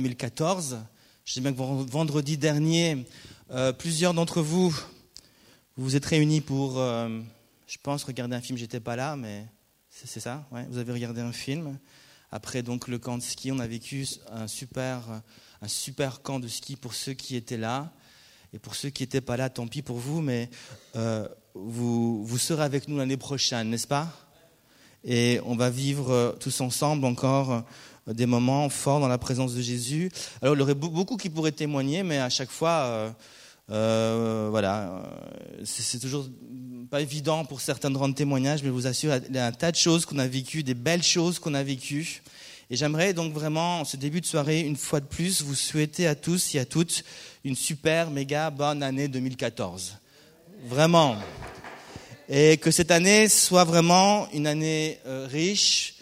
2014. Je sais bien que vendredi dernier, euh, plusieurs d'entre vous, vous vous êtes réunis pour, euh, je pense, regarder un film. J'étais pas là, mais c'est ça. Vous avez regardé un film. Après donc le camp de ski, on a vécu un super, un super camp de ski pour ceux qui étaient là. Et pour ceux qui n'étaient pas là, tant pis pour vous, mais euh, vous, vous serez avec nous l'année prochaine, n'est-ce pas? Et on va vivre tous ensemble encore des moments forts dans la présence de Jésus. Alors il y aurait beaucoup qui pourraient témoigner, mais à chaque fois, euh, euh, voilà, euh, c'est toujours pas évident pour certains de rendre témoignage, mais je vous assure, il y a un tas de choses qu'on a vécues, des belles choses qu'on a vécues. Et j'aimerais donc vraiment, en ce début de soirée, une fois de plus, vous souhaiter à tous et à toutes une super, méga bonne année 2014. Vraiment. Et que cette année soit vraiment une année riche,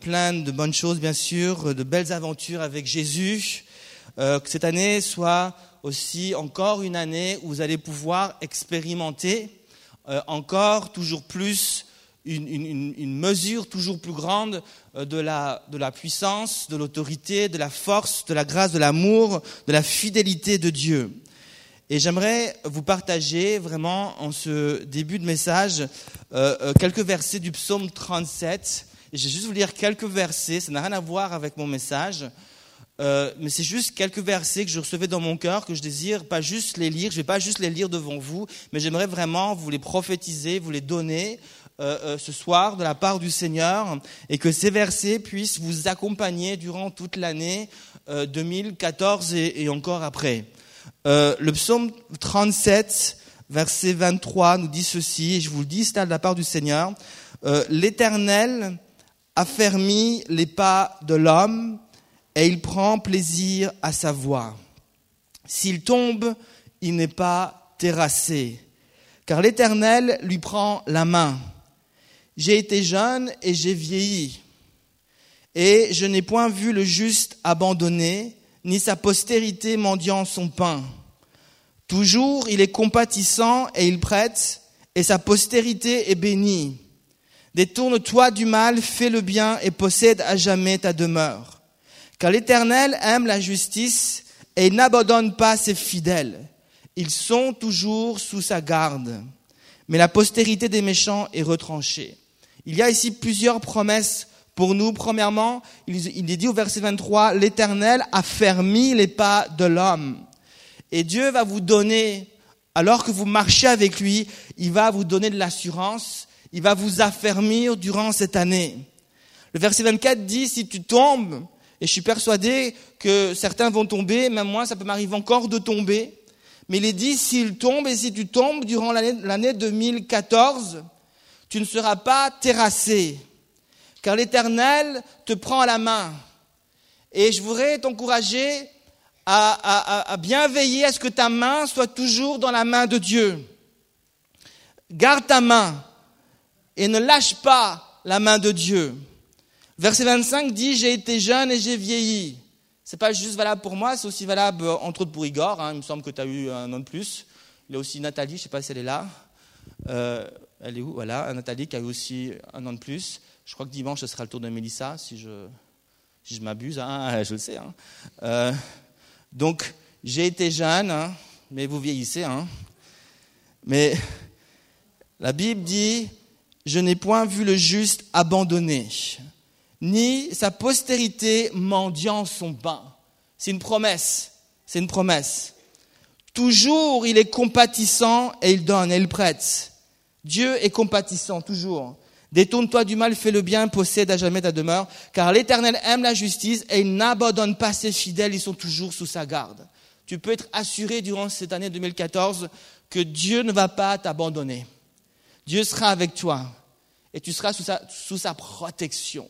plein de bonnes choses, bien sûr, de belles aventures avec Jésus. Euh, que cette année soit aussi encore une année où vous allez pouvoir expérimenter euh, encore toujours plus une, mesure toujours plus grande de la, de la puissance, de l'autorité, de la force, de la grâce, de l'amour, de la fidélité de Dieu. Et j'aimerais vous partager vraiment en ce début de message euh, quelques versets du psaume 37 je vais juste vous lire quelques versets, ça n'a rien à voir avec mon message, euh, mais c'est juste quelques versets que je recevais dans mon cœur, que je désire pas juste les lire, je ne vais pas juste les lire devant vous, mais j'aimerais vraiment vous les prophétiser, vous les donner euh, euh, ce soir de la part du Seigneur, et que ces versets puissent vous accompagner durant toute l'année 2014 et, et, encore après. le psaume 37, verset 23, nous dit ceci, et je vous le dis, c'est de la part du Seigneur. L'Éternel affermit les pas de l'homme et il prend plaisir à sa voix. S'il tombe, il n'est pas terrassé, car l'Éternel lui prend la main. J'ai été jeune et j'ai vieilli, et je n'ai point vu le juste abandonné, ni sa postérité mendiant son pain. Toujours il est compatissant et il prête, et sa postérité est bénie. Détourne-toi du mal, fais le bien et possède à jamais ta demeure. Car l'Éternel aime la justice et n'abandonne pas ses fidèles. Ils sont toujours sous sa garde. Mais la postérité des méchants est retranchée. Il y a ici plusieurs promesses pour nous. Premièrement, il est dit au verset 23, l'Éternel a fermé les pas de l'homme. Et Dieu va vous donner, alors que vous marchez avec lui, il va vous donner de l'assurance il va vous affermir durant cette année. Le verset 24 dit, si tu tombes, et je suis persuadé que certains vont tomber, même moi, ça peut m'arriver encore de tomber, mais il est dit, s'il tombe, et si tu tombes durant l'année 2014, tu ne seras pas terrassé, car l'Éternel te prend à la main. Et je voudrais t'encourager à, à, à bien veiller à ce que ta main soit toujours dans la main de Dieu. Garde ta main et ne lâche pas la main de Dieu. Verset 25 dit, j'ai été jeune et j'ai vieilli. C'est pas juste valable pour moi, c'est aussi valable euh, entre autres pour Igor. Hein. Il me semble que tu as eu un an de plus. Il y a aussi Nathalie, je sais pas si elle est là. Euh, elle est où? Voilà, Nathalie qui a eu aussi un an de plus. Je crois que dimanche, ce sera le tour de Mélissa, si je, m'abuse. Hein, je le sais. Hein. Euh, donc, j'ai été jeune, mais vous vieillissez. Mais la Bible dit je n'ai point vu le juste abandonné, ni sa postérité mendiant son pain. C'est une promesse, c'est une promesse. Toujours il est compatissant et il donne et il prête. Dieu est compatissant, toujours. Détourne-toi du mal, fais le bien, possède à jamais ta demeure, car l'Éternel aime la justice et il n'abandonne pas ses fidèles, ils sont toujours sous sa garde. Tu peux être assuré durant cette année 2014 que Dieu ne va pas t'abandonner. Dieu sera avec toi et tu seras sous sa, protection.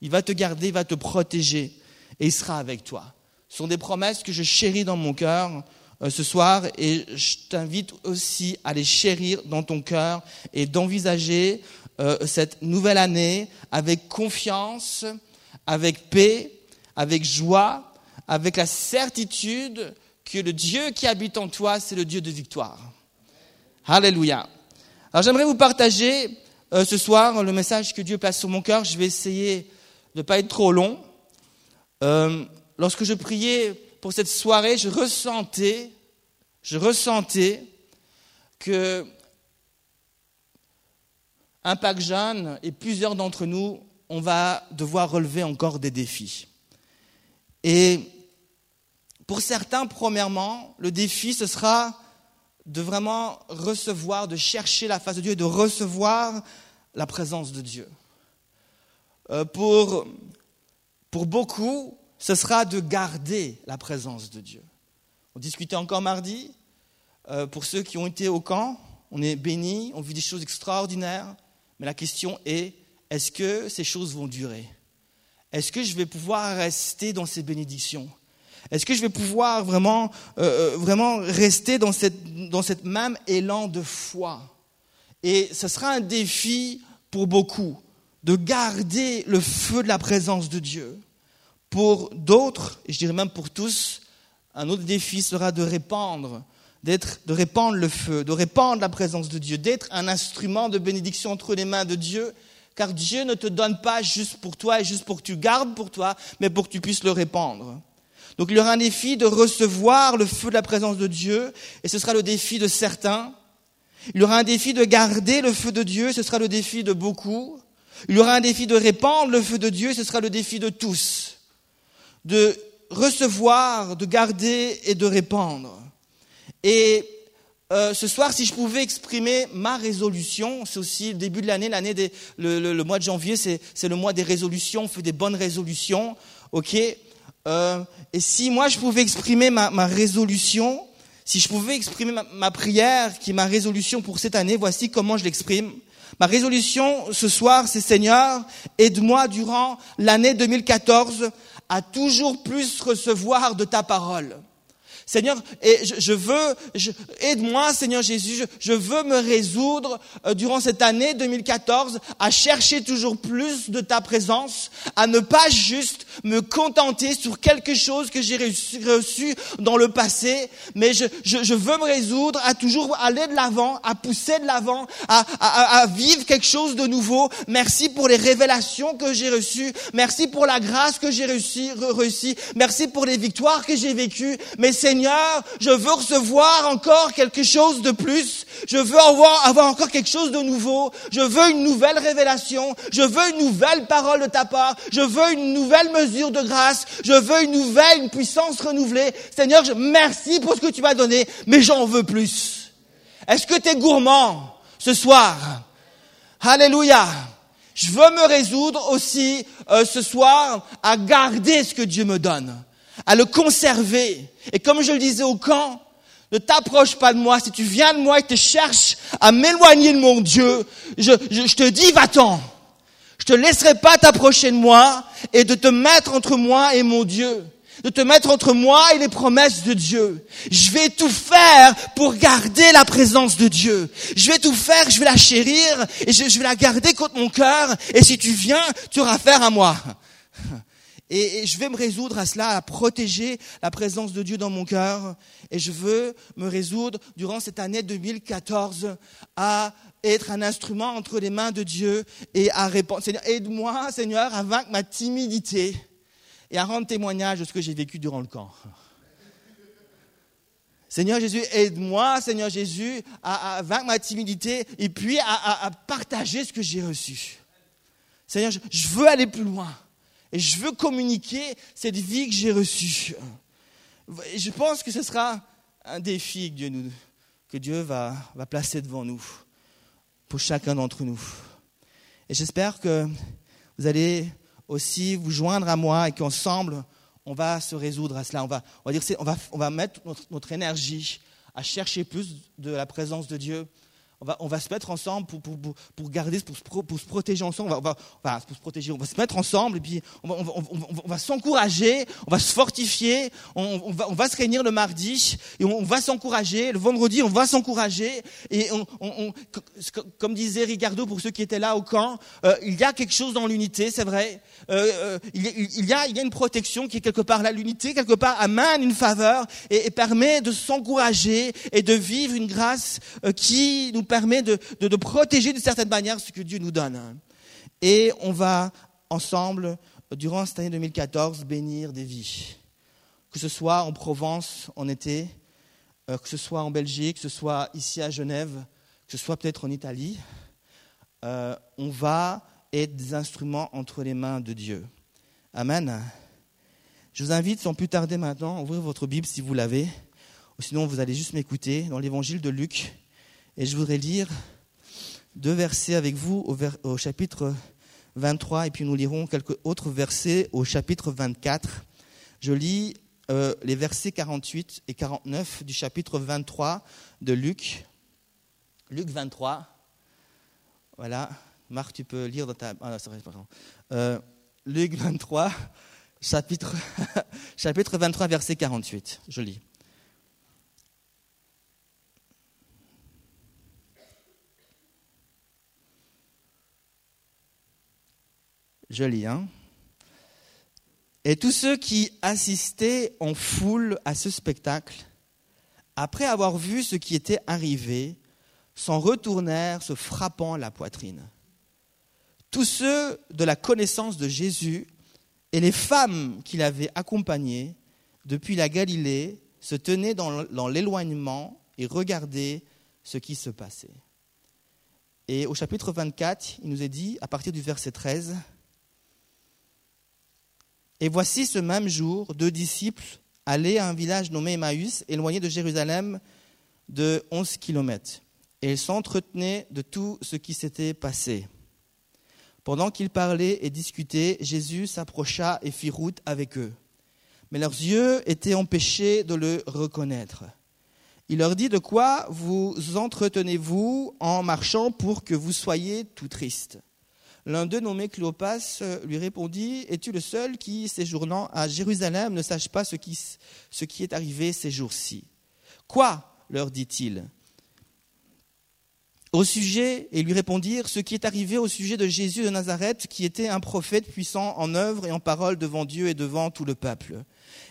Il va te garder, il va te protéger et il sera avec toi. Ce sont des promesses que je chéris dans mon cœur euh, ce soir et je t'invite aussi à les chérir dans ton cœur et d'envisager euh, cette nouvelle année avec confiance, avec paix, avec joie, avec la certitude que le Dieu qui habite en toi, c'est le Dieu de victoire. Alléluia. Alors j'aimerais vous partager euh, ce soir le message que Dieu place sur mon cœur. Je vais essayer de ne pas être trop long. Euh, lorsque je priais pour cette soirée, je ressentais, je ressentais que Impact Jeune et plusieurs d'entre nous, on va devoir relever encore des défis. Et pour certains, premièrement, le défi, ce sera de vraiment recevoir, de chercher la face de Dieu et de recevoir la présence de Dieu. Euh, pour, beaucoup, ce sera de garder la présence de Dieu. On discutait encore mardi. Euh, pour ceux qui ont été au camp, on est bénis, on vit des choses extraordinaires. Mais la question est, est-ce que ces choses vont durer? Est-ce que je vais pouvoir rester dans ces bénédictions? Est-ce que je vais pouvoir vraiment, euh, vraiment rester dans cette, même élan de foi? Et ce sera un défi pour beaucoup de garder le feu de la présence de Dieu. Pour d'autres, et je dirais même pour tous, un autre défi sera de répandre, de répandre le feu, de répandre la présence de Dieu, d'être un instrument de bénédiction entre les mains de Dieu, car Dieu ne te donne pas juste pour toi et juste pour que tu gardes pour toi, mais pour que tu puisses le répandre. Donc il y aura un défi de recevoir le feu de la présence de Dieu, et ce sera le défi de certains. Il y aura un défi de garder le feu de Dieu, ce sera le défi de beaucoup. Il y aura un défi de répandre le feu de Dieu, ce sera le défi de tous. De recevoir, de garder et de répandre. Et euh, ce soir, si je pouvais exprimer ma résolution, c'est aussi le début de l'année, l'année des, le, mois de janvier, c'est, le mois des résolutions, on fait des bonnes résolutions, ok? Euh, Et si moi je pouvais exprimer ma, résolution, si je pouvais exprimer ma, ma prière, qui est ma résolution pour cette année, voici comment je l'exprime. Ma résolution ce soir, c'est Seigneur, aide-moi durant l'année 2014 à toujours plus recevoir de ta parole. Seigneur, et je, veux, aide-moi, Seigneur Jésus, je, veux me résoudre euh, durant cette année 2014 à chercher toujours plus de ta présence, à ne pas juste me contenter sur quelque chose que j'ai reçu, dans le passé, mais je, je, veux me résoudre à toujours aller de l'avant, à pousser de l'avant, à, à, à vivre quelque chose de nouveau. Merci pour les révélations que j'ai reçues, merci pour la grâce que j'ai reçue, reçue, merci pour les victoires que j'ai vécues, mais Seigneur, Seigneur, je veux recevoir encore quelque chose de plus. Je veux avoir, encore quelque chose de nouveau. Je veux une nouvelle révélation. Je veux une nouvelle parole de ta part. Je veux une nouvelle mesure de grâce. Je veux une nouvelle, puissance renouvelée. Seigneur, merci pour ce que tu m'as donné, mais j'en veux plus. Est-ce que tu es gourmand ce soir? Alléluia. Je veux me résoudre aussi euh, ce soir à garder ce que Dieu me donne à le conserver. Et comme je le disais au camp, ne t'approche pas de moi. Si tu viens de moi et te cherches à m'éloigner de mon Dieu, je, je, te dis, va-t'en. Je te laisserai pas t'approcher de moi et de te mettre entre moi et mon Dieu. De te mettre entre moi et les promesses de Dieu. Je vais tout faire pour garder la présence de Dieu. Je vais tout faire, je vais la chérir et je, je vais la garder contre mon cœur. Et si tu viens, tu auras affaire à moi. Et, je vais me résoudre à cela, à protéger la présence de Dieu dans mon cœur. Et je veux me résoudre durant cette année 2014 à être un instrument entre les mains de Dieu et à répondre. Seigneur, aide-moi, Seigneur, à vaincre ma timidité et à rendre témoignage de ce que j'ai vécu durant le camp. Seigneur Jésus, aide-moi, Seigneur Jésus, à, vaincre ma timidité et puis à, partager ce que j'ai reçu. Seigneur, je veux aller plus loin. Et je veux communiquer cette vie que j'ai reçue. je pense que ce sera un défi que Dieu, nous, que Dieu va, va placer devant nous, pour chacun d'entre nous. Et j'espère que vous allez aussi vous joindre à moi et qu'ensemble, on va se résoudre à cela. On va, on va, dire, on va, on va mettre notre énergie à chercher plus de la présence de Dieu, on va, on va se mettre ensemble pour, pour, pour garder, pour se, pour se protéger ensemble. On va, on va, pour se protéger, on va se mettre ensemble et puis on va, on va, s'encourager, on va se fortifier, on, va, on va se réunir le mardi et on, va s'encourager. Le vendredi, on va s'encourager et on, comme disait Ricardo pour ceux qui étaient là au camp, euh, il y a quelque chose dans l'unité, c'est vrai. Euh, euh, il, il, y a, il y a une protection qui est quelque part là. L'unité, quelque part, amène une faveur et, et permet de s'encourager et de vivre une grâce qui nous permet de, protéger d'une certaine manière ce que Dieu nous donne. Et on va ensemble, durant cette année 2014, bénir des vies. que ce soit en Provence en été, euh, que ce soit en Belgique, que ce soit ici à Genève, que ce soit peut-être en Italie, euh, on va être des instruments entre les mains de Dieu. Amen. Je vous invite sans plus tarder maintenant à ouvrir votre Bible si vous l'avez, ou sinon vous allez juste m'écouter dans l'évangile de Luc, et je voudrais lire deux versets avec vous au, chapitre 23 et puis nous lirons quelques autres versets au chapitre 24. Je lis euh, les versets 48 et 49 du chapitre 23 de Luc. Luc 23. Voilà. Marc, tu peux lire dans ta. Ah, c'est vrai, pardon. Euh, Luc 23, chapitre, chapitre 23, verset 48. Je lis. Je lis, hein. Et tous ceux qui assistaient en foule à ce spectacle, après avoir vu ce qui était arrivé, s'en retournèrent se frappant la poitrine. Tous ceux de la connaissance de Jésus et les femmes qui l'avaient accompagné depuis la Galilée se tenaient dans l'éloignement et regardaient ce qui se passait. Et au chapitre 24, il nous est dit, à partir du verset 13, et voici ce même jour, deux disciples allaient à un village nommé Emmaüs, éloigné de Jérusalem de 11 kilomètres. Et ils s'entretenaient de tout ce qui s'était passé. Pendant qu'ils parlaient et discutaient, Jésus s'approcha et fit route avec eux. Mais leurs yeux étaient empêchés de le reconnaître. Il leur dit, de quoi vous entretenez-vous en marchant pour que vous soyez tout tristes? L'un d'eux, nommé Cléopas, euh, lui répondit Es-tu le seul qui, séjournant à Jérusalem, ne sache pas ce qui, est arrivé ces jours-ci? Quoi? leur dit-il. Au sujet, et lui répondirent ce qui est arrivé au sujet de Jésus de Nazareth, qui était un prophète puissant en œuvre et en parole devant Dieu et devant tout le peuple.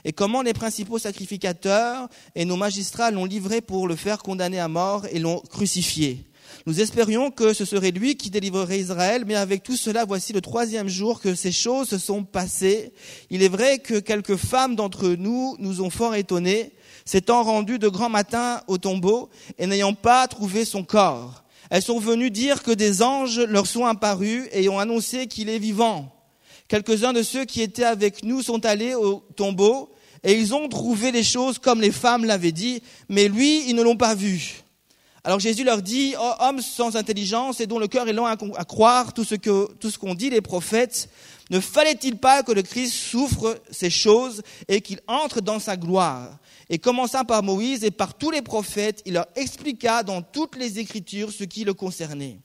Et comment les principaux sacrificateurs et nos magistrats l'ont livré pour le faire condamner à mort et l'ont crucifié? Nous espérions que ce serait lui qui délivrerait Israël, mais avec tout cela, voici le troisième jour que ces choses se sont passées. Il est vrai que quelques femmes d'entre nous nous ont fort étonnés, s'étant rendues de grand matin au tombeau et n'ayant pas trouvé son corps. Elles sont venues dire que des anges leur sont apparus et ont annoncé qu'il est vivant. Quelques-uns de ceux qui étaient avec nous sont allés au tombeau et ils ont trouvé les choses comme les femmes l'avaient dit, mais lui, ils ne l'ont pas vu. Alors Jésus leur dit, oh, hommes sans intelligence et dont le cœur est lent à, croire tout ce que tout qu'ont dit les prophètes, ne fallait-il pas que le Christ souffre ces choses et qu'il entre dans sa gloire? Et commençant par Moïse et par tous les prophètes, il leur expliqua dans toutes les Écritures ce qui le concernait.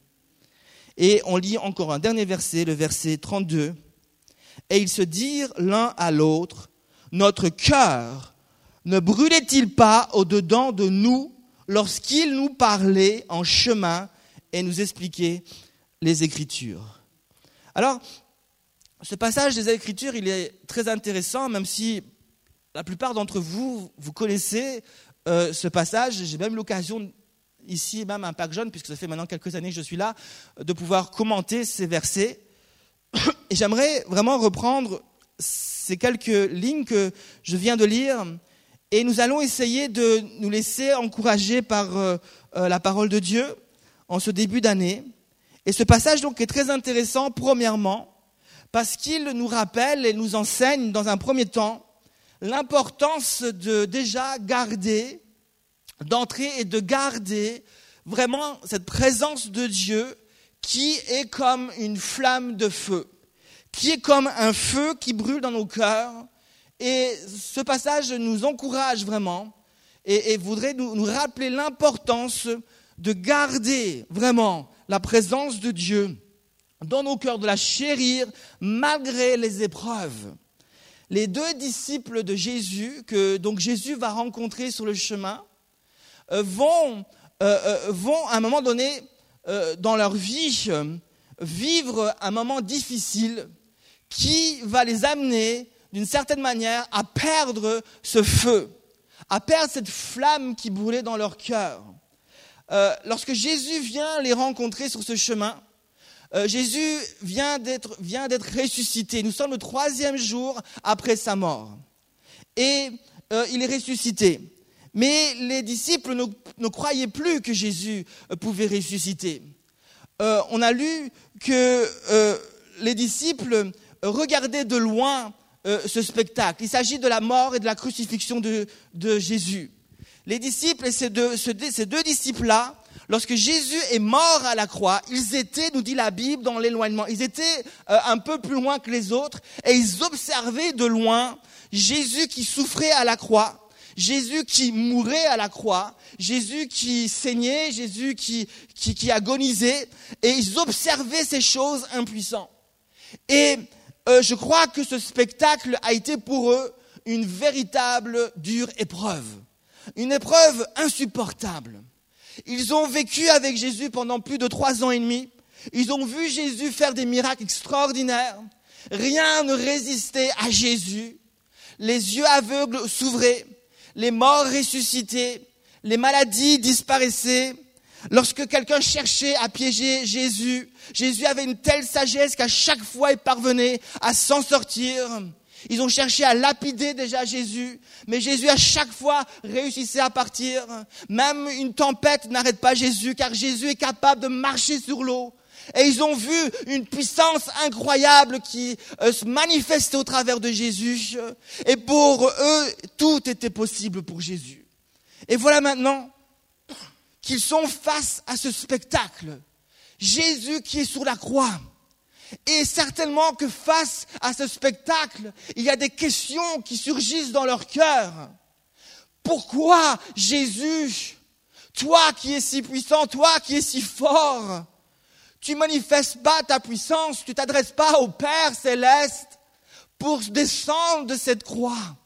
Et on lit encore un dernier verset, le verset 32. Et ils se dirent l'un à l'autre, notre cœur ne brûlait-il pas au-dedans de nous lorsqu'il nous parlait en chemin et nous expliquait les Écritures. Alors, ce passage des Écritures, il est très intéressant, même si la plupart d'entre vous, vous connaissez euh, ce passage. J'ai même l'occasion ici, même un Pâques jeune, puisque ça fait maintenant quelques années que je suis là, de pouvoir commenter ces versets. Et j'aimerais vraiment reprendre ces quelques lignes que je viens de lire et nous allons essayer de nous laisser encourager par euh, euh, la parole de Dieu en ce début d'année. Et ce passage donc est très intéressant, premièrement, parce qu'il nous rappelle et nous enseigne dans un premier temps l'importance de déjà garder, d'entrer et de garder vraiment cette présence de Dieu qui est comme une flamme de feu, qui est comme un feu qui brûle dans nos cœurs et ce passage nous encourage vraiment et, voudrait nous, rappeler l'importance de garder vraiment la présence de Dieu dans nos cœurs, de la chérir malgré les épreuves. Les deux disciples de Jésus, que donc Jésus va rencontrer sur le chemin, euh, vont, euh, euh, vont à un moment donné dans leur vie vivre un moment difficile qui va les amener d'une certaine manière, à perdre ce feu, à perdre cette flamme qui brûlait dans leur cœur. Euh, lorsque Jésus vient les rencontrer sur ce chemin, euh, Jésus vient d'être, ressuscité. Nous sommes le troisième jour après sa mort. et euh, il est ressuscité. Mais les disciples ne, croyaient plus que Jésus pouvait ressusciter. On a lu que les disciples regardaient de loin ce spectacle. Il s'agit de la mort et de la crucifixion de, Jésus. Les disciples et ces deux, ces deux disciples-là, lorsque Jésus est mort à la croix, ils étaient, nous dit la Bible, dans l'éloignement. Ils étaient un peu plus loin que les autres et ils observaient de loin Jésus qui souffrait à la croix, Jésus qui mourait à la croix, Jésus qui saignait, Jésus qui, qui, agonisait, et ils observaient ces choses impuissants. Et euh, je crois que ce spectacle a été pour eux une véritable dure épreuve, une épreuve insupportable. Ils ont vécu avec Jésus pendant plus de trois ans et demi. Ils ont vu Jésus faire des miracles extraordinaires. Rien ne résistait à Jésus les yeux aveugles s'ouvraient, les morts ressuscitaient, les maladies disparaissaient. Lorsque quelqu'un cherchait à piéger Jésus, Jésus avait une telle sagesse qu'à chaque fois il parvenait à s'en sortir. Ils ont cherché à lapider déjà Jésus, mais Jésus à chaque fois réussissait à partir. Même une tempête n'arrête pas Jésus, car Jésus est capable de marcher sur l'eau. Et ils ont vu une puissance incroyable qui euh, se manifestait au travers de Jésus. Et pour eux, tout était possible pour Jésus. Et voilà maintenant qu'ils sont face à ce spectacle. Jésus qui est sur la croix. Et certainement que face à ce spectacle, il y a des questions qui surgissent dans leur cœur. Pourquoi Jésus, toi qui es si puissant, toi qui es si fort, tu manifestes pas ta puissance, tu t'adresses pas au Père céleste pour descendre de cette croix?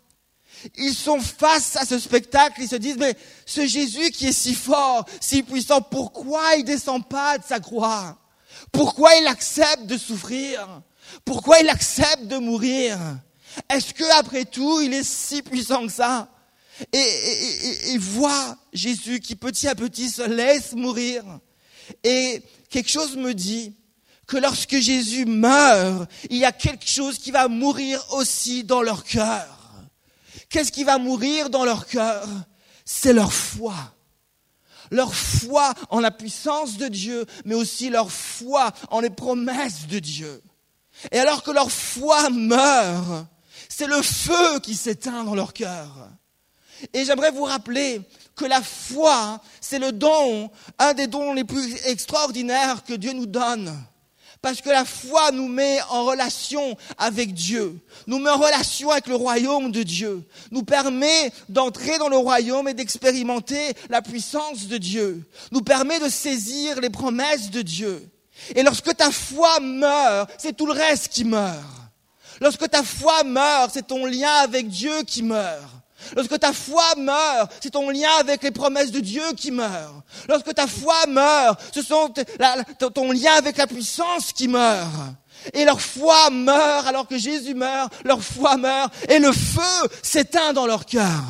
Ils sont face à ce spectacle, ils se disent, mais ce Jésus qui est si fort, si puissant, pourquoi il descend pas de sa croix? Pourquoi il accepte de souffrir? Pourquoi il accepte de mourir? Est-ce que après tout, il est si puissant que ça? Et, et, et Jésus qui petit à petit se laisse mourir. Et quelque chose me dit que lorsque Jésus meurt, il y a quelque chose qui va mourir aussi dans leur cœur. Qu'est-ce qui va mourir dans leur cœur? C'est leur foi. Leur foi en la puissance de Dieu, mais aussi leur foi en les promesses de Dieu. Et alors que leur foi meurt, c'est le feu qui s'éteint dans leur cœur. Et j'aimerais vous rappeler que la foi, c'est le don, un des dons les plus extraordinaires que Dieu nous donne. Parce que la foi nous met en relation avec Dieu, nous met en relation avec le royaume de Dieu, nous permet d'entrer dans le royaume et d'expérimenter la puissance de Dieu, nous permet de saisir les promesses de Dieu. Et lorsque ta foi meurt, c'est tout le reste qui meurt. Lorsque ta foi meurt, c'est ton lien avec Dieu qui meurt. Lorsque ta foi meurt, c'est ton lien avec les promesses de Dieu qui meurt. Lorsque ta foi meurt, ce sont ton lien avec la puissance qui meurt. Et leur foi meurt alors que Jésus meurt, leur foi meurt et le feu s'éteint dans leur cœur.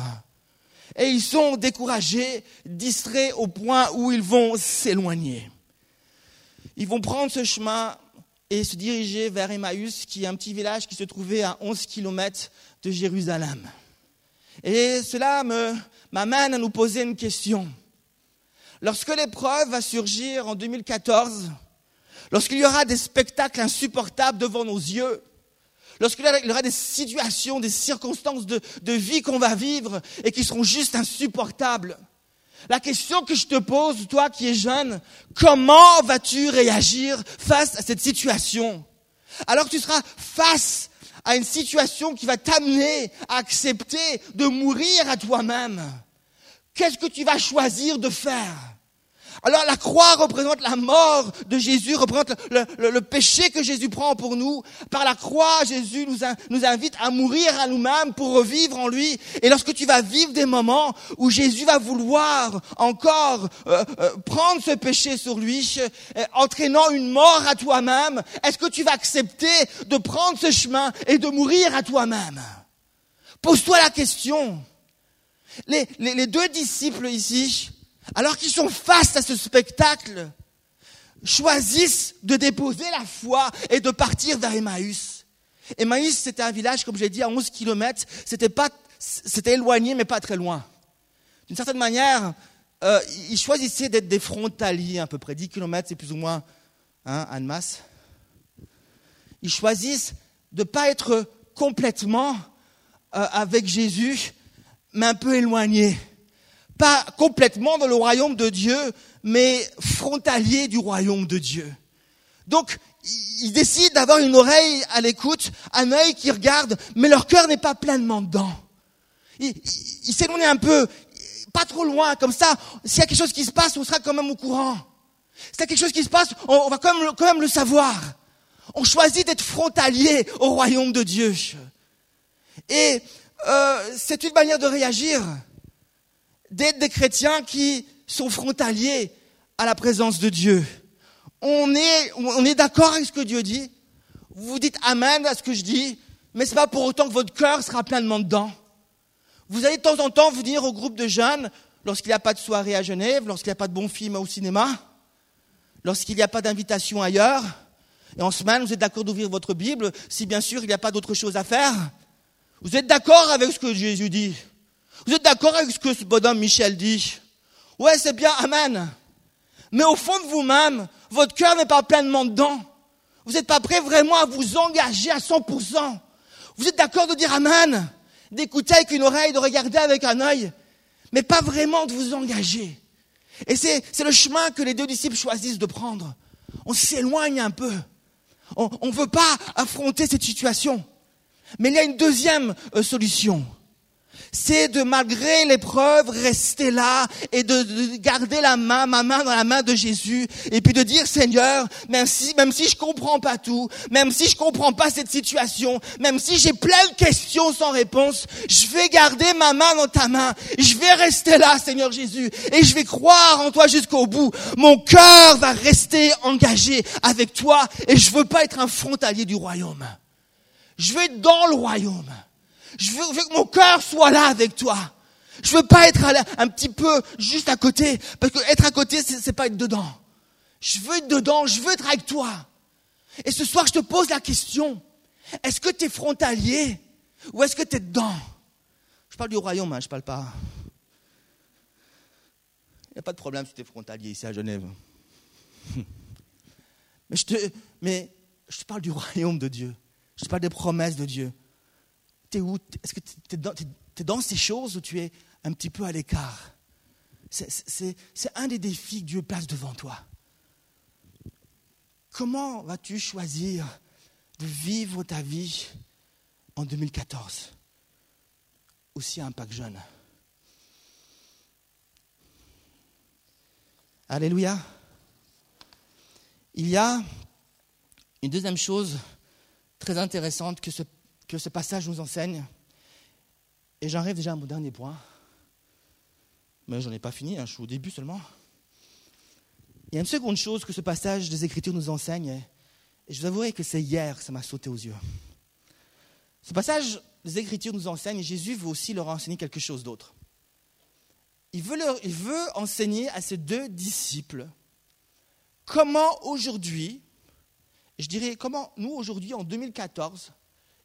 Et ils sont découragés, distraits au point où ils vont s'éloigner. Ils vont prendre ce chemin et se diriger vers Emmaüs, qui est un petit village qui se trouvait à 11 kilomètres de Jérusalem. Et cela m'amène à nous poser une question. Lorsque l'épreuve va surgir en 2014, lorsqu'il y aura des spectacles insupportables devant nos yeux, lorsqu'il y aura des situations, des circonstances de, de vie qu'on va vivre et qui seront juste insupportables, la question que je te pose, toi qui es jeune, comment vas-tu réagir face à cette situation? Alors tu seras face à une situation qui va t'amener à accepter de mourir à toi-même, qu'est-ce que tu vas choisir de faire? Alors la croix représente la mort de Jésus, représente le, péché que Jésus prend pour nous. Par la croix, Jésus nous, invite à mourir à nous-mêmes pour revivre en lui. Et lorsque tu vas vivre des moments où Jésus va vouloir encore euh, euh, prendre ce péché sur lui, euh, entraînant une mort à toi-même, est-ce que tu vas accepter de prendre ce chemin et de mourir à toi-même? Pose-toi la question. Les deux disciples ici, alors qu'ils sont face à ce spectacle, choisissent de déposer la foi et de partir vers Emmaüs. Emmaüs, c'était un village, comme j'ai dit, à 11 kilomètres. C'était éloigné, mais pas très loin. D'une certaine manière, euh, ils choisissaient d'être des frontaliers à peu près. 10 km, c'est plus ou moins hein, masse. Ils choisissent de ne pas être complètement euh, avec Jésus, mais un peu éloignés. Pas complètement dans le royaume de Dieu, mais frontaliers du royaume de Dieu. Donc, ils décident d'avoir une oreille à l'écoute, un œil qui regarde, mais leur cœur n'est pas pleinement dedans. Ils s'éloignent un peu, pas trop loin, comme ça, s'il y a quelque chose qui se passe, on sera quand même au courant. S'il y a quelque chose qui se passe, on, va quand même, quand même le savoir. On choisit d'être frontalier au royaume de Dieu. Et euh, c'est une manière de réagir, d'être des chrétiens qui sont frontaliers à la présence de Dieu. On est, d'accord avec ce que Dieu dit. Vous dites Amen à ce que je dis, mais ce n'est pas pour autant que votre cœur sera pleinement dedans. Vous allez de temps en temps venir au groupe de jeunes lorsqu'il n'y a pas de soirée à Genève, lorsqu'il n'y a pas de bon film au cinéma, lorsqu'il n'y a pas d'invitation ailleurs. Et en semaine, vous êtes d'accord d'ouvrir votre Bible si bien sûr il n'y a pas d'autre chose à faire. Vous êtes d'accord avec ce que Jésus dit? Vous êtes d'accord avec ce que ce bonhomme Michel dit? Ouais, c'est bien, Amen. Mais au fond de vous-même, votre cœur n'est pas pleinement dedans. Vous n'êtes pas prêt vraiment à vous engager à 100%. Vous êtes d'accord de dire Amen, d'écouter avec une oreille, de regarder avec un œil, mais pas vraiment de vous engager. Et c'est, le chemin que les deux disciples choisissent de prendre. On s'éloigne un peu. On ne veut pas affronter cette situation. Mais il y a une deuxième euh, solution c'est de malgré l'épreuve rester là et de, garder la main, ma main dans la main de Jésus et puis de dire Seigneur, même si, même si je comprends pas tout, même si je comprends pas cette situation, même si j'ai plein de questions sans réponse, je vais garder ma main dans ta main, je vais rester là, Seigneur Jésus, et je vais croire en toi jusqu'au bout. Mon cœur va rester engagé avec toi et je veux pas être un frontalier du royaume. Je veux être dans le royaume. Je veux, que mon cœur soit là avec toi. Je veux pas être un petit peu juste à côté, parce que être à côté, c'est pas être dedans. Je veux être dedans, je veux être avec toi. Et ce soir, je te pose la question est-ce que tu es frontalier ou est-ce que tu es dedans? Je parle du royaume, hein, je parle pas. Il n'y a pas de problème si tu es frontalier ici à Genève. Mais je, mais je te parle du royaume de Dieu. Je te parle des promesses de Dieu. Est-ce que tu es, dans ces choses où tu es un petit peu à l'écart? C'est un des défis que Dieu place devant toi. Comment vas-tu choisir de vivre ta vie en 2014 Aussi un pack jeune. Alléluia. Il y a une deuxième chose très intéressante que ce que ce passage nous enseigne. Et j'arrive déjà à mon dernier point. Mais j'en ai pas fini, hein, je suis au début seulement. Il y a une seconde chose que ce passage des Écritures nous enseigne, et je vous avouerai que c'est hier que ça m'a sauté aux yeux. Ce passage des Écritures nous enseigne, et Jésus veut aussi leur enseigner quelque chose d'autre. Il veut, il veut enseigner à ses deux disciples comment aujourd'hui, je dirais comment nous aujourd'hui en 2014,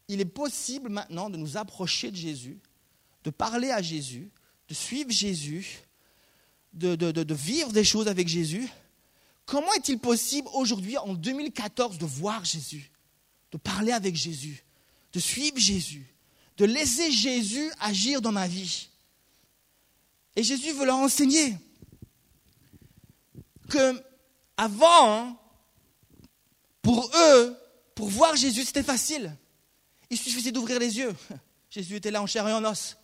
il est possible maintenant de nous approcher de Jésus, de parler à Jésus, de suivre Jésus, de, vivre des choses avec Jésus. Comment est-il possible aujourd'hui, en 2014, de voir Jésus, de parler avec Jésus, de suivre Jésus, de laisser Jésus agir dans ma vie? Et Jésus veut leur enseigner que avant, pour eux, pour voir Jésus, c'était facile. Il suffisait d'ouvrir les yeux. Jésus était là en chair et en os.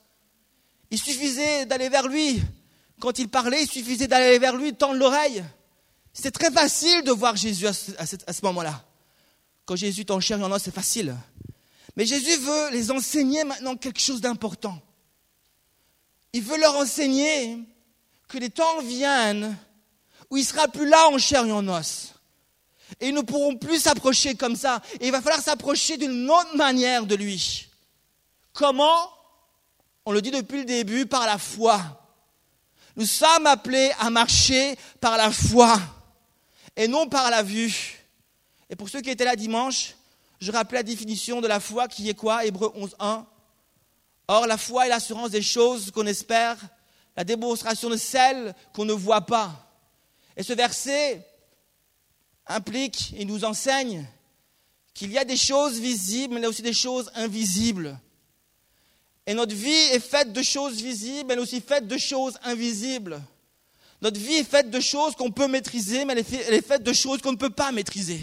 Il suffisait d'aller vers lui. Quand il parlait, il suffisait d'aller vers lui, tendre l'oreille. C'était très facile de voir Jésus à ce, moment-là. Quand Jésus est en chair et en os, c'est facile. Mais Jésus veut les enseigner maintenant quelque chose d'important. Il veut leur enseigner que les temps viennent où il sera plus là en chair et en os. Et ils ne pourront plus s'approcher comme ça. Et il va falloir s'approcher d'une autre manière de lui. Comment? On le dit depuis le début, par la foi. Nous sommes appelés à marcher par la foi et non par la vue. Et pour ceux qui étaient là dimanche, je rappelais la définition de la foi qui est quoi? Hébreu 11.1. Or, la foi est l'assurance des choses qu'on espère, la démonstration de celles qu'on ne voit pas. Et ce verset implique et nous enseigne qu'il y a des choses visibles, mais il y a aussi des choses invisibles. Et notre vie est faite de choses visibles, mais elle est aussi faite de choses invisibles. Notre vie est faite de choses qu'on peut maîtriser, mais elle est faite de choses qu'on ne peut pas maîtriser.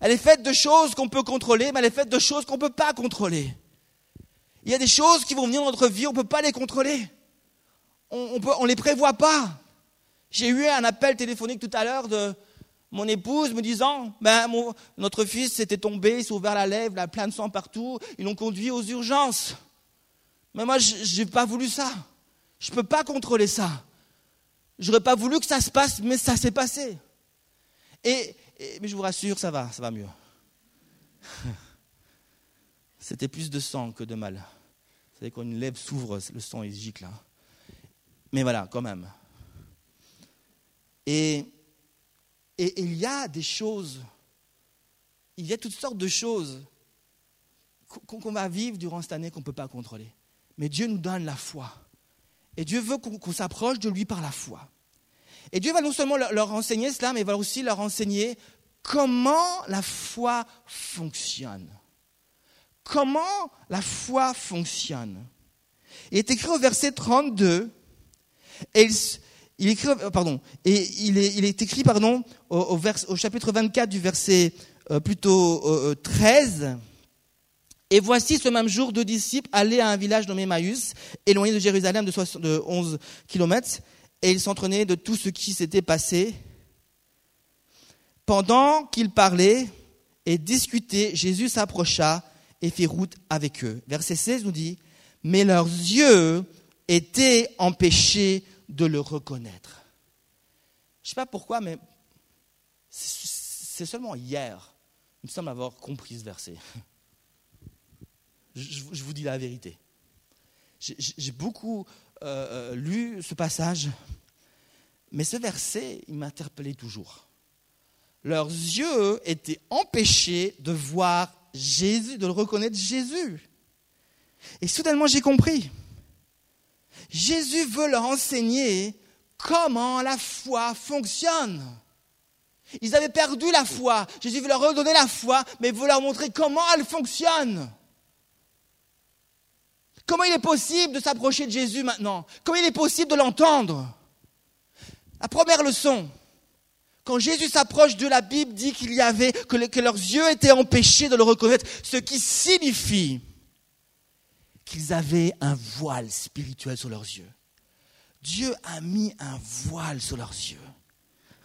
Elle est faite de choses qu'on peut contrôler, mais elle est faite de choses qu'on ne peut pas contrôler. Il y a des choses qui vont venir dans notre vie, on ne peut pas les contrôler. On ne les prévoit pas. J'ai eu un appel téléphonique tout à l'heure de mon épouse me disant, ben, notre fils s'était tombé, il s'est ouvert la lèvre, il a plein de sang partout, ils l'ont conduit aux urgences. Mais moi, je n'ai pas voulu ça. Je ne peux pas contrôler ça. J'aurais pas voulu que ça se passe, mais ça s'est passé. Et, mais je vous rassure, ça va, ça va mieux. C'était plus de sang que de mal. Vous savez, quand une lèvre s'ouvre, le sang il gicle. Hein. Mais voilà, quand même. Et, et il y a des choses, il y a toutes sortes de choses qu'on va vivre durant cette année qu'on ne peut pas contrôler. Mais Dieu nous donne la foi. Et Dieu veut qu'on s'approche de lui par la foi. Et Dieu va non seulement leur enseigner cela, mais il va aussi leur enseigner comment la foi fonctionne. Comment la foi fonctionne. Il est écrit au verset 32, et et il est, écrit pardon, au, chapitre 24 du verset euh, plutôt 13. Euh, et voici ce même jour, deux disciples allaient à un village nommé Maïs, éloigné de Jérusalem de 11 kilomètres, et ils s'entraînaient de tout ce qui s'était passé. Pendant qu'ils parlaient et discutaient, Jésus s'approcha et fit route avec eux. Verset 16 nous dit, mais leurs yeux étaient empêchés de le reconnaître. Je ne sais pas pourquoi, mais c'est seulement hier, il me semble avoir compris ce verset je, vous dis la vérité. J'ai beaucoup euh, euh, lu ce passage, mais ce verset, il m'interpellait toujours. Leurs yeux étaient empêchés de voir Jésus, de le reconnaître Jésus. Et soudainement, j'ai compris. Jésus veut leur enseigner comment la foi fonctionne. Ils avaient perdu la foi. Jésus veut leur redonner la foi, mais veut leur montrer comment elle fonctionne. Comment il est possible de s'approcher de Jésus maintenant? Comment il est possible de l'entendre? La première leçon, quand Jésus s'approche de la Bible, dit qu'il y avait, que, leurs yeux étaient empêchés de le reconnaître, ce qui signifie qu'ils avaient un voile spirituel sur leurs yeux. Dieu a mis un voile sur leurs yeux.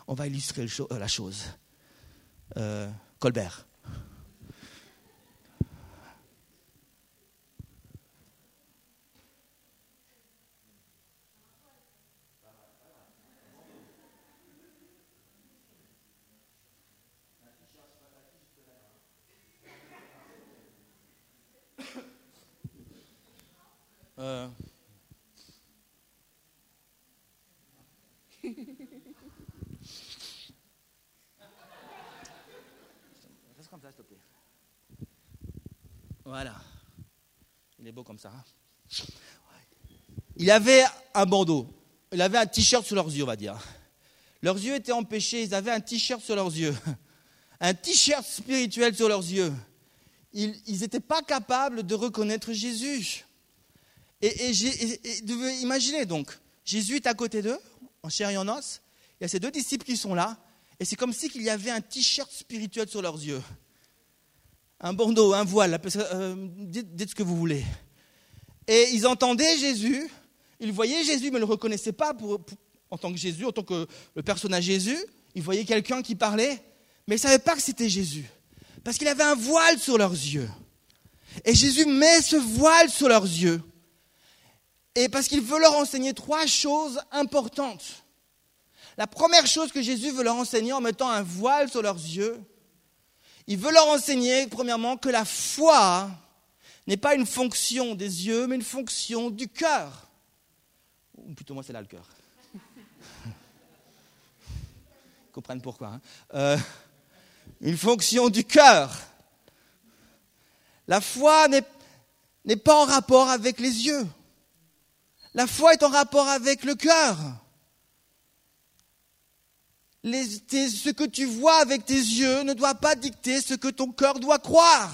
On va illustrer la chose. Euh, Colbert. Voilà. Il est beau comme ça. Hein. il avait un bandeau. Il avait un t-shirt sur leurs yeux, on va dire. Leurs yeux étaient empêchés. Ils avaient un t-shirt sur leurs yeux. Un t-shirt spirituel sur leurs yeux. Ils n'étaient pas capables de reconnaître Jésus. Et, et, imaginez donc, Jésus est à côté d'eux, en chair et en os. Il y a ces deux disciples qui sont là. Et c'est comme si y avait un t-shirt spirituel sur leurs yeux. Un bandeau, un voile, euh, dites, ce que vous voulez. Et ils entendaient Jésus, ils voyaient Jésus, mais ne le reconnaissaient pas en tant que Jésus, en tant que le personnage Jésus. Ils voyaient quelqu'un qui parlait, mais ils ne savaient pas que c'était Jésus. Parce qu'il avait un voile sur leurs yeux. Et Jésus met ce voile sur leurs yeux et parce qu'il veut leur enseigner trois choses importantes. La première chose que Jésus veut leur enseigner en mettant un voile sur leurs yeux, il veut leur enseigner, premièrement, que la foi n'est pas une fonction des yeux, mais une fonction du cœur. Ou plutôt, moi, c'est là le cœur. Ils comprennent pourquoi. Hein. Euh, une fonction du cœur. La foi n'est n'est pas en rapport avec les yeux. La foi est en rapport avec le cœur. Ce que tu vois avec tes yeux ne doit pas dicter ce que ton cœur doit croire.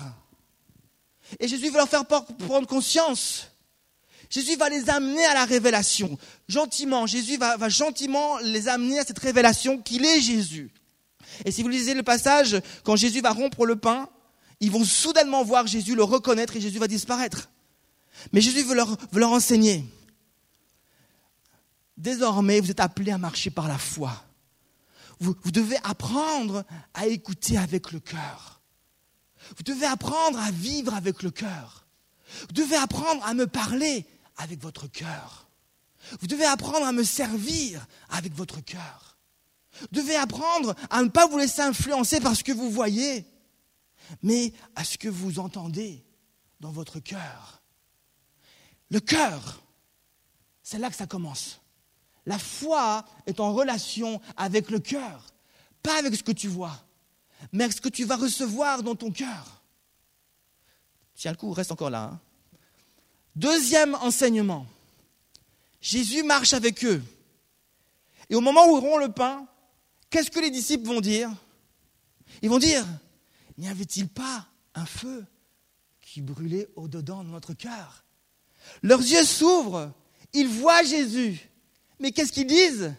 Et Jésus veut leur faire prendre conscience. Jésus va les amener à la révélation. Gentiment, Jésus va, va gentiment les amener à cette révélation qu'il est Jésus. Et si vous lisez le passage, quand Jésus va rompre le pain, ils vont soudainement voir Jésus, le reconnaître et Jésus va disparaître. Mais Jésus veut leur, veut leur enseigner. Désormais, vous êtes appelés à marcher par la foi. Vous, devez apprendre à écouter avec le cœur. Vous devez apprendre à vivre avec le cœur. Vous devez apprendre à me parler avec votre cœur. Vous devez apprendre à me servir avec votre cœur. Vous devez apprendre à ne pas vous laisser influencer par ce que vous voyez, mais à ce que vous entendez dans votre cœur. Le cœur, c'est là que ça commence. La foi est en relation avec le cœur, pas avec ce que tu vois, mais avec ce que tu vas recevoir dans ton cœur. Tiens le coup, reste encore là. Hein. Deuxième enseignement. Jésus marche avec eux. Et au moment où ils auront le pain, qu'est-ce que les disciples vont dire? Ils vont dire, n'y avait-il pas un feu qui brûlait au-dedans de notre cœur? Leurs yeux s'ouvrent, ils voient Jésus. Mais qu'est-ce qu'ils disent?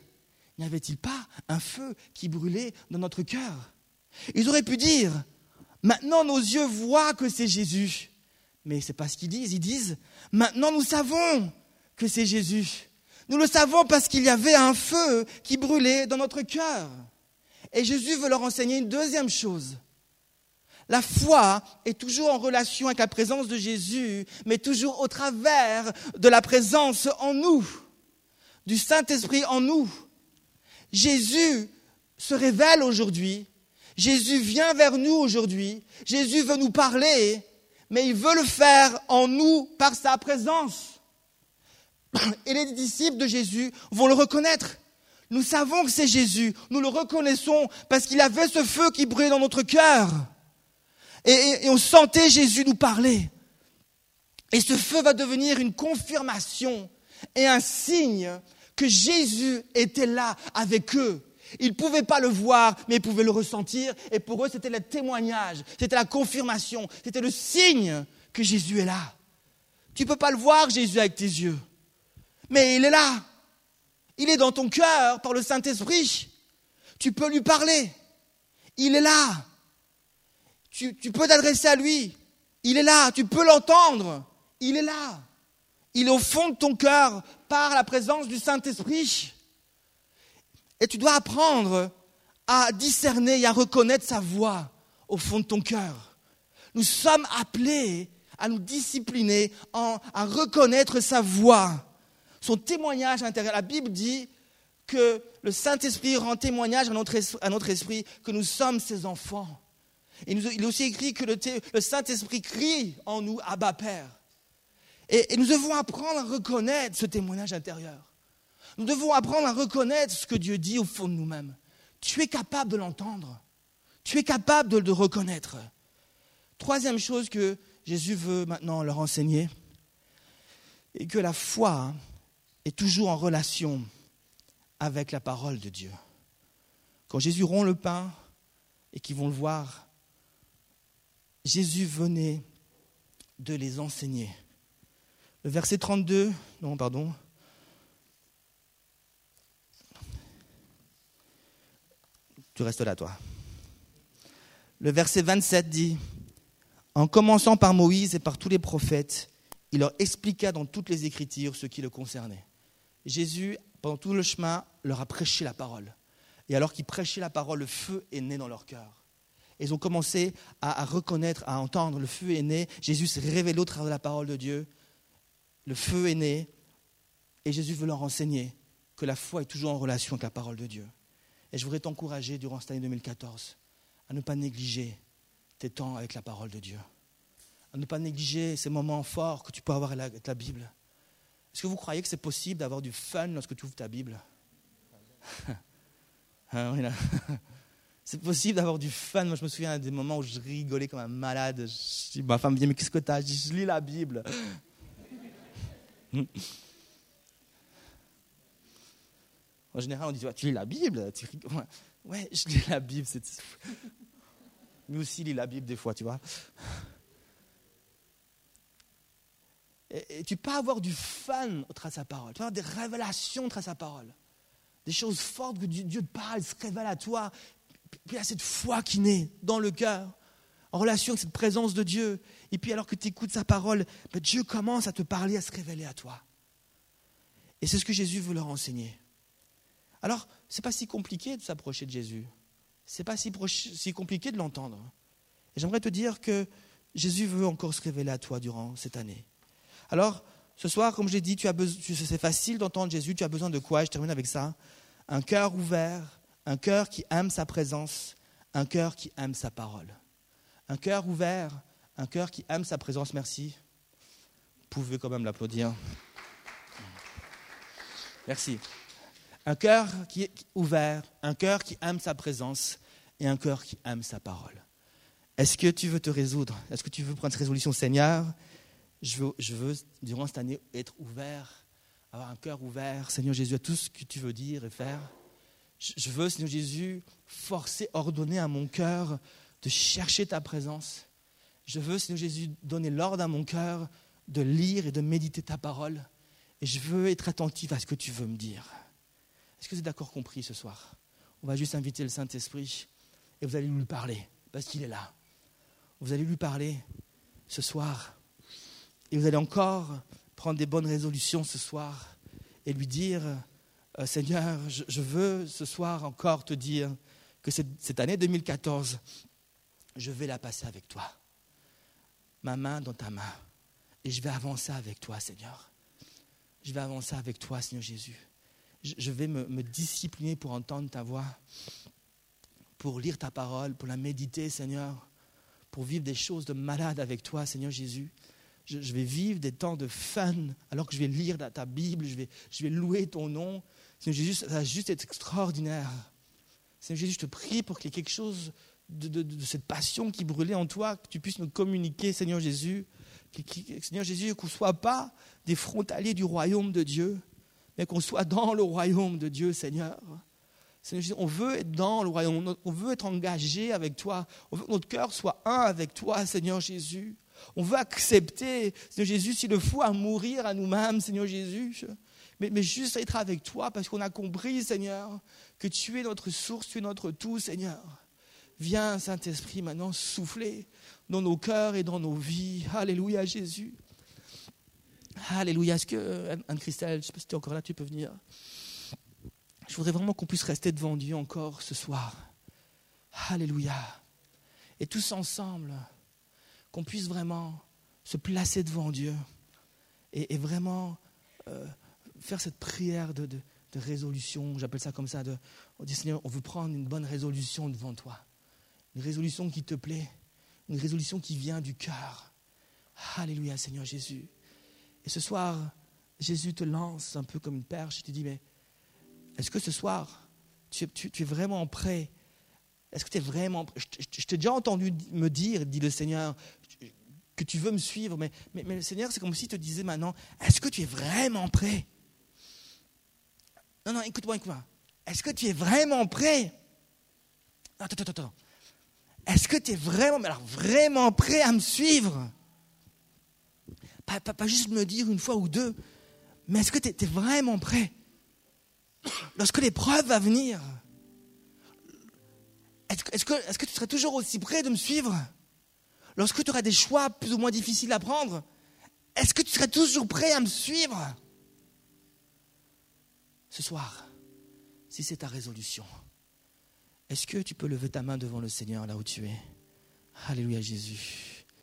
N'y avait-il pas un feu qui brûlait dans notre cœur? Ils auraient pu dire, maintenant nos yeux voient que c'est Jésus. Mais ce n'est pas ce qu'ils disent. Ils disent, maintenant nous savons que c'est Jésus. Nous le savons parce qu'il y avait un feu qui brûlait dans notre cœur. Et Jésus veut leur enseigner une deuxième chose. La foi est toujours en relation avec la présence de Jésus, mais toujours au travers de la présence en nous, du Saint-Esprit en nous. Jésus se révèle aujourd'hui, Jésus vient vers nous aujourd'hui, Jésus veut nous parler, mais il veut le faire en nous par sa présence. Et les disciples de Jésus vont le reconnaître. Nous savons que c'est Jésus, nous le reconnaissons parce qu'il avait ce feu qui brûlait dans notre cœur et, on sentait Jésus nous parler. Et ce feu va devenir une confirmation et un signe que Jésus était là avec eux. Ils ne pouvaient pas le voir, mais ils pouvaient le ressentir. Et pour eux, c'était le témoignage, c'était la confirmation, c'était le signe que Jésus est là. Tu ne peux pas le voir, Jésus, avec tes yeux. Mais il est là. Il est dans ton cœur par le Saint-Esprit. Tu peux lui parler. Il est là tu, peux t'adresser à lui. Il est là, tu peux l'entendre. Il est là. Il est au fond de ton cœur par la présence du Saint-Esprit. Et tu dois apprendre à discerner et à reconnaître sa voix au fond de ton cœur. Nous sommes appelés à nous discipliner, à reconnaître sa voix, son témoignage intérieur. La Bible dit que le Saint-Esprit rend témoignage à notre, esprit que nous sommes ses enfants. Il est aussi écrit que le, Saint-Esprit crie en nous, Abba Père. Et, et nous devons apprendre à reconnaître ce témoignage intérieur. Nous devons apprendre à reconnaître ce que Dieu dit au fond de nous-mêmes. Tu es capable de l'entendre. Tu es capable de le reconnaître. Troisième chose que Jésus veut maintenant leur enseigner, est que la foi est toujours en relation avec la parole de Dieu. Quand Jésus rompt le pain et qu'ils vont le voir Jésus venait de les enseigner. Le verset 32, non, pardon. Tu restes là, toi. Le verset 27 dit, en commençant par Moïse et par tous les prophètes, il leur expliqua dans toutes les Écritures ce qui le concernait. Jésus, pendant tout le chemin, leur a prêché la parole. Et alors qu'il prêchait la parole, le feu est né dans leur cœur ils ont commencé à, reconnaître, à entendre, le feu est né, Jésus s'est révélé au travers de la parole de Dieu, le feu est né, et Jésus veut leur enseigner que la foi est toujours en relation avec la parole de Dieu. Et je voudrais t'encourager durant cette année 2014 à ne pas négliger tes temps avec la parole de Dieu, à ne pas négliger ces moments forts que tu peux avoir avec la Bible. Est-ce que vous croyez que c'est possible d'avoir du fun lorsque tu ouvres ta Bible? Hein, C'est possible d'avoir du fun. Moi, je me souviens des moments où je rigolais comme un malade. Ma femme me dit, mais qu'est-ce que tu as Je dis, je lis la Bible. En général, on dit, tu lis la Bible tu Ouais, je lis la Bible. C'est... Lui aussi lit la Bible des fois, tu vois. Et, tu peux avoir du fun au travers de sa parole. Tu peux avoir des révélations au travers de sa parole. Des choses fortes que Dieu te parle, se révèle à toi. Puis il y a cette foi qui naît dans le cœur, en relation avec cette présence de Dieu. Et puis alors que tu écoutes sa parole, ben, Dieu commence à te parler, à se révéler à toi. Et c'est ce que Jésus veut leur enseigner. Alors, ce n'est pas si compliqué de s'approcher de Jésus. Ce n'est pas si, compliqué de l'entendre. Et j'aimerais te dire que Jésus veut encore se révéler à toi durant cette année. Alors, ce soir, comme j'ai dit, tu as c'est facile d'entendre Jésus. Tu as besoin de quoi? Je termine avec ça. Un cœur ouvert, un cœur qui aime sa présence, un cœur qui aime sa parole. Un cœur ouvert, un cœur qui aime sa présence. Merci. Vous pouvez quand même l'applaudir. Merci. Un cœur qui est ouvert, un cœur qui aime sa présence et un cœur qui aime sa parole. Est-ce que tu veux te résoudre? Est-ce que tu veux prendre cette résolution, Seigneur? Je veux, je veux, durant cette année, être ouvert, avoir un cœur ouvert, Seigneur Jésus, à tout ce que tu veux dire et faire. Je veux, Seigneur Jésus, forcer, ordonner à mon cœur de chercher ta présence. Je veux, Seigneur Jésus, donner l'ordre à mon cœur de lire et de méditer ta parole. Et je veux être attentif à ce que tu veux me dire. Est-ce que vous êtes d'accord compris ce soir? On va juste inviter le Saint-Esprit et vous allez lui parler, parce qu'il est là. Vous allez lui parler ce soir. Et vous allez encore prendre des bonnes résolutions ce soir et lui dire, euh, Seigneur, je, veux ce soir encore te dire que cette, cette année 2014, je vais la passer avec toi. Ma main dans ta main. Et je vais avancer avec toi, Seigneur. Je vais avancer avec toi, Seigneur Jésus. Je, vais me, discipliner pour entendre ta voix, pour lire ta parole, pour la méditer, Seigneur, pour vivre des choses de malade avec toi, Seigneur Jésus je, vais vivre des temps de fun alors que je vais lire ta Bible, je vais, je vais louer ton nom. Seigneur Jésus, ça va juste être extraordinaire. Seigneur Jésus, je te prie pour qu'il y ait quelque chose de, cette passion qui brûlait en toi, que tu puisses me communiquer, Seigneur Jésus. Seigneur Jésus, qu'on ne soit pas des frontaliers du royaume de Dieu, mais qu'on soit dans le royaume de Dieu, Seigneur. On veut être dans le royaume, on veut être engagé avec toi, on veut que notre cœur soit un avec toi, Seigneur Jésus. On veut accepter, Seigneur Jésus, s'il le faut, à mourir à nous-mêmes, Seigneur Jésus. Mais, mais, juste être avec toi parce qu'on a compris, Seigneur, que tu es notre source, tu es notre tout, Seigneur. Viens, Saint-Esprit, maintenant souffler dans nos cœurs et dans nos vies. Alléluia, Jésus. Alléluia. Est-ce que, Anne-Christelle, je ne sais pas si tu es encore là, tu peux venir. Je voudrais vraiment qu'on puisse rester devant Dieu encore ce soir. Alléluia. Et tous ensemble, qu'on puisse vraiment se placer devant Dieu et, vraiment euh, faire cette prière de, résolution, j'appelle ça comme ça, de, on dit Seigneur, on veut prendre une bonne résolution devant toi, une résolution qui te plaît, une résolution qui vient du cœur. Alléluia Seigneur Jésus. Et ce soir, Jésus te lance un peu comme une perche, il te dit, mais est-ce que ce soir, tu es vraiment prêt? Est-ce que tu es vraiment. Je, t'ai déjà entendu me dire, dit le Seigneur, que tu veux me suivre, mais, mais, le Seigneur, c'est comme s'il te disait maintenant Est-ce que tu es vraiment prêt? Non, non, écoute-moi, écoute-moi. Est-ce que tu es vraiment prêt? Attends, attends, attends. Est-ce que tu es vraiment, prêt à me suivre? Pas, juste me dire une fois ou deux, mais est-ce que tu es, vraiment prêt? Lorsque l'épreuve va venir, est-ce que, tu serais toujours aussi prêt de me suivre? Lorsque tu auras des choix plus ou moins difficiles à prendre, est-ce que tu serais toujours prêt à me suivre? Ce soir, si c'est ta résolution, est-ce que tu peux lever ta main devant le Seigneur là où tu es? Alléluia Jésus.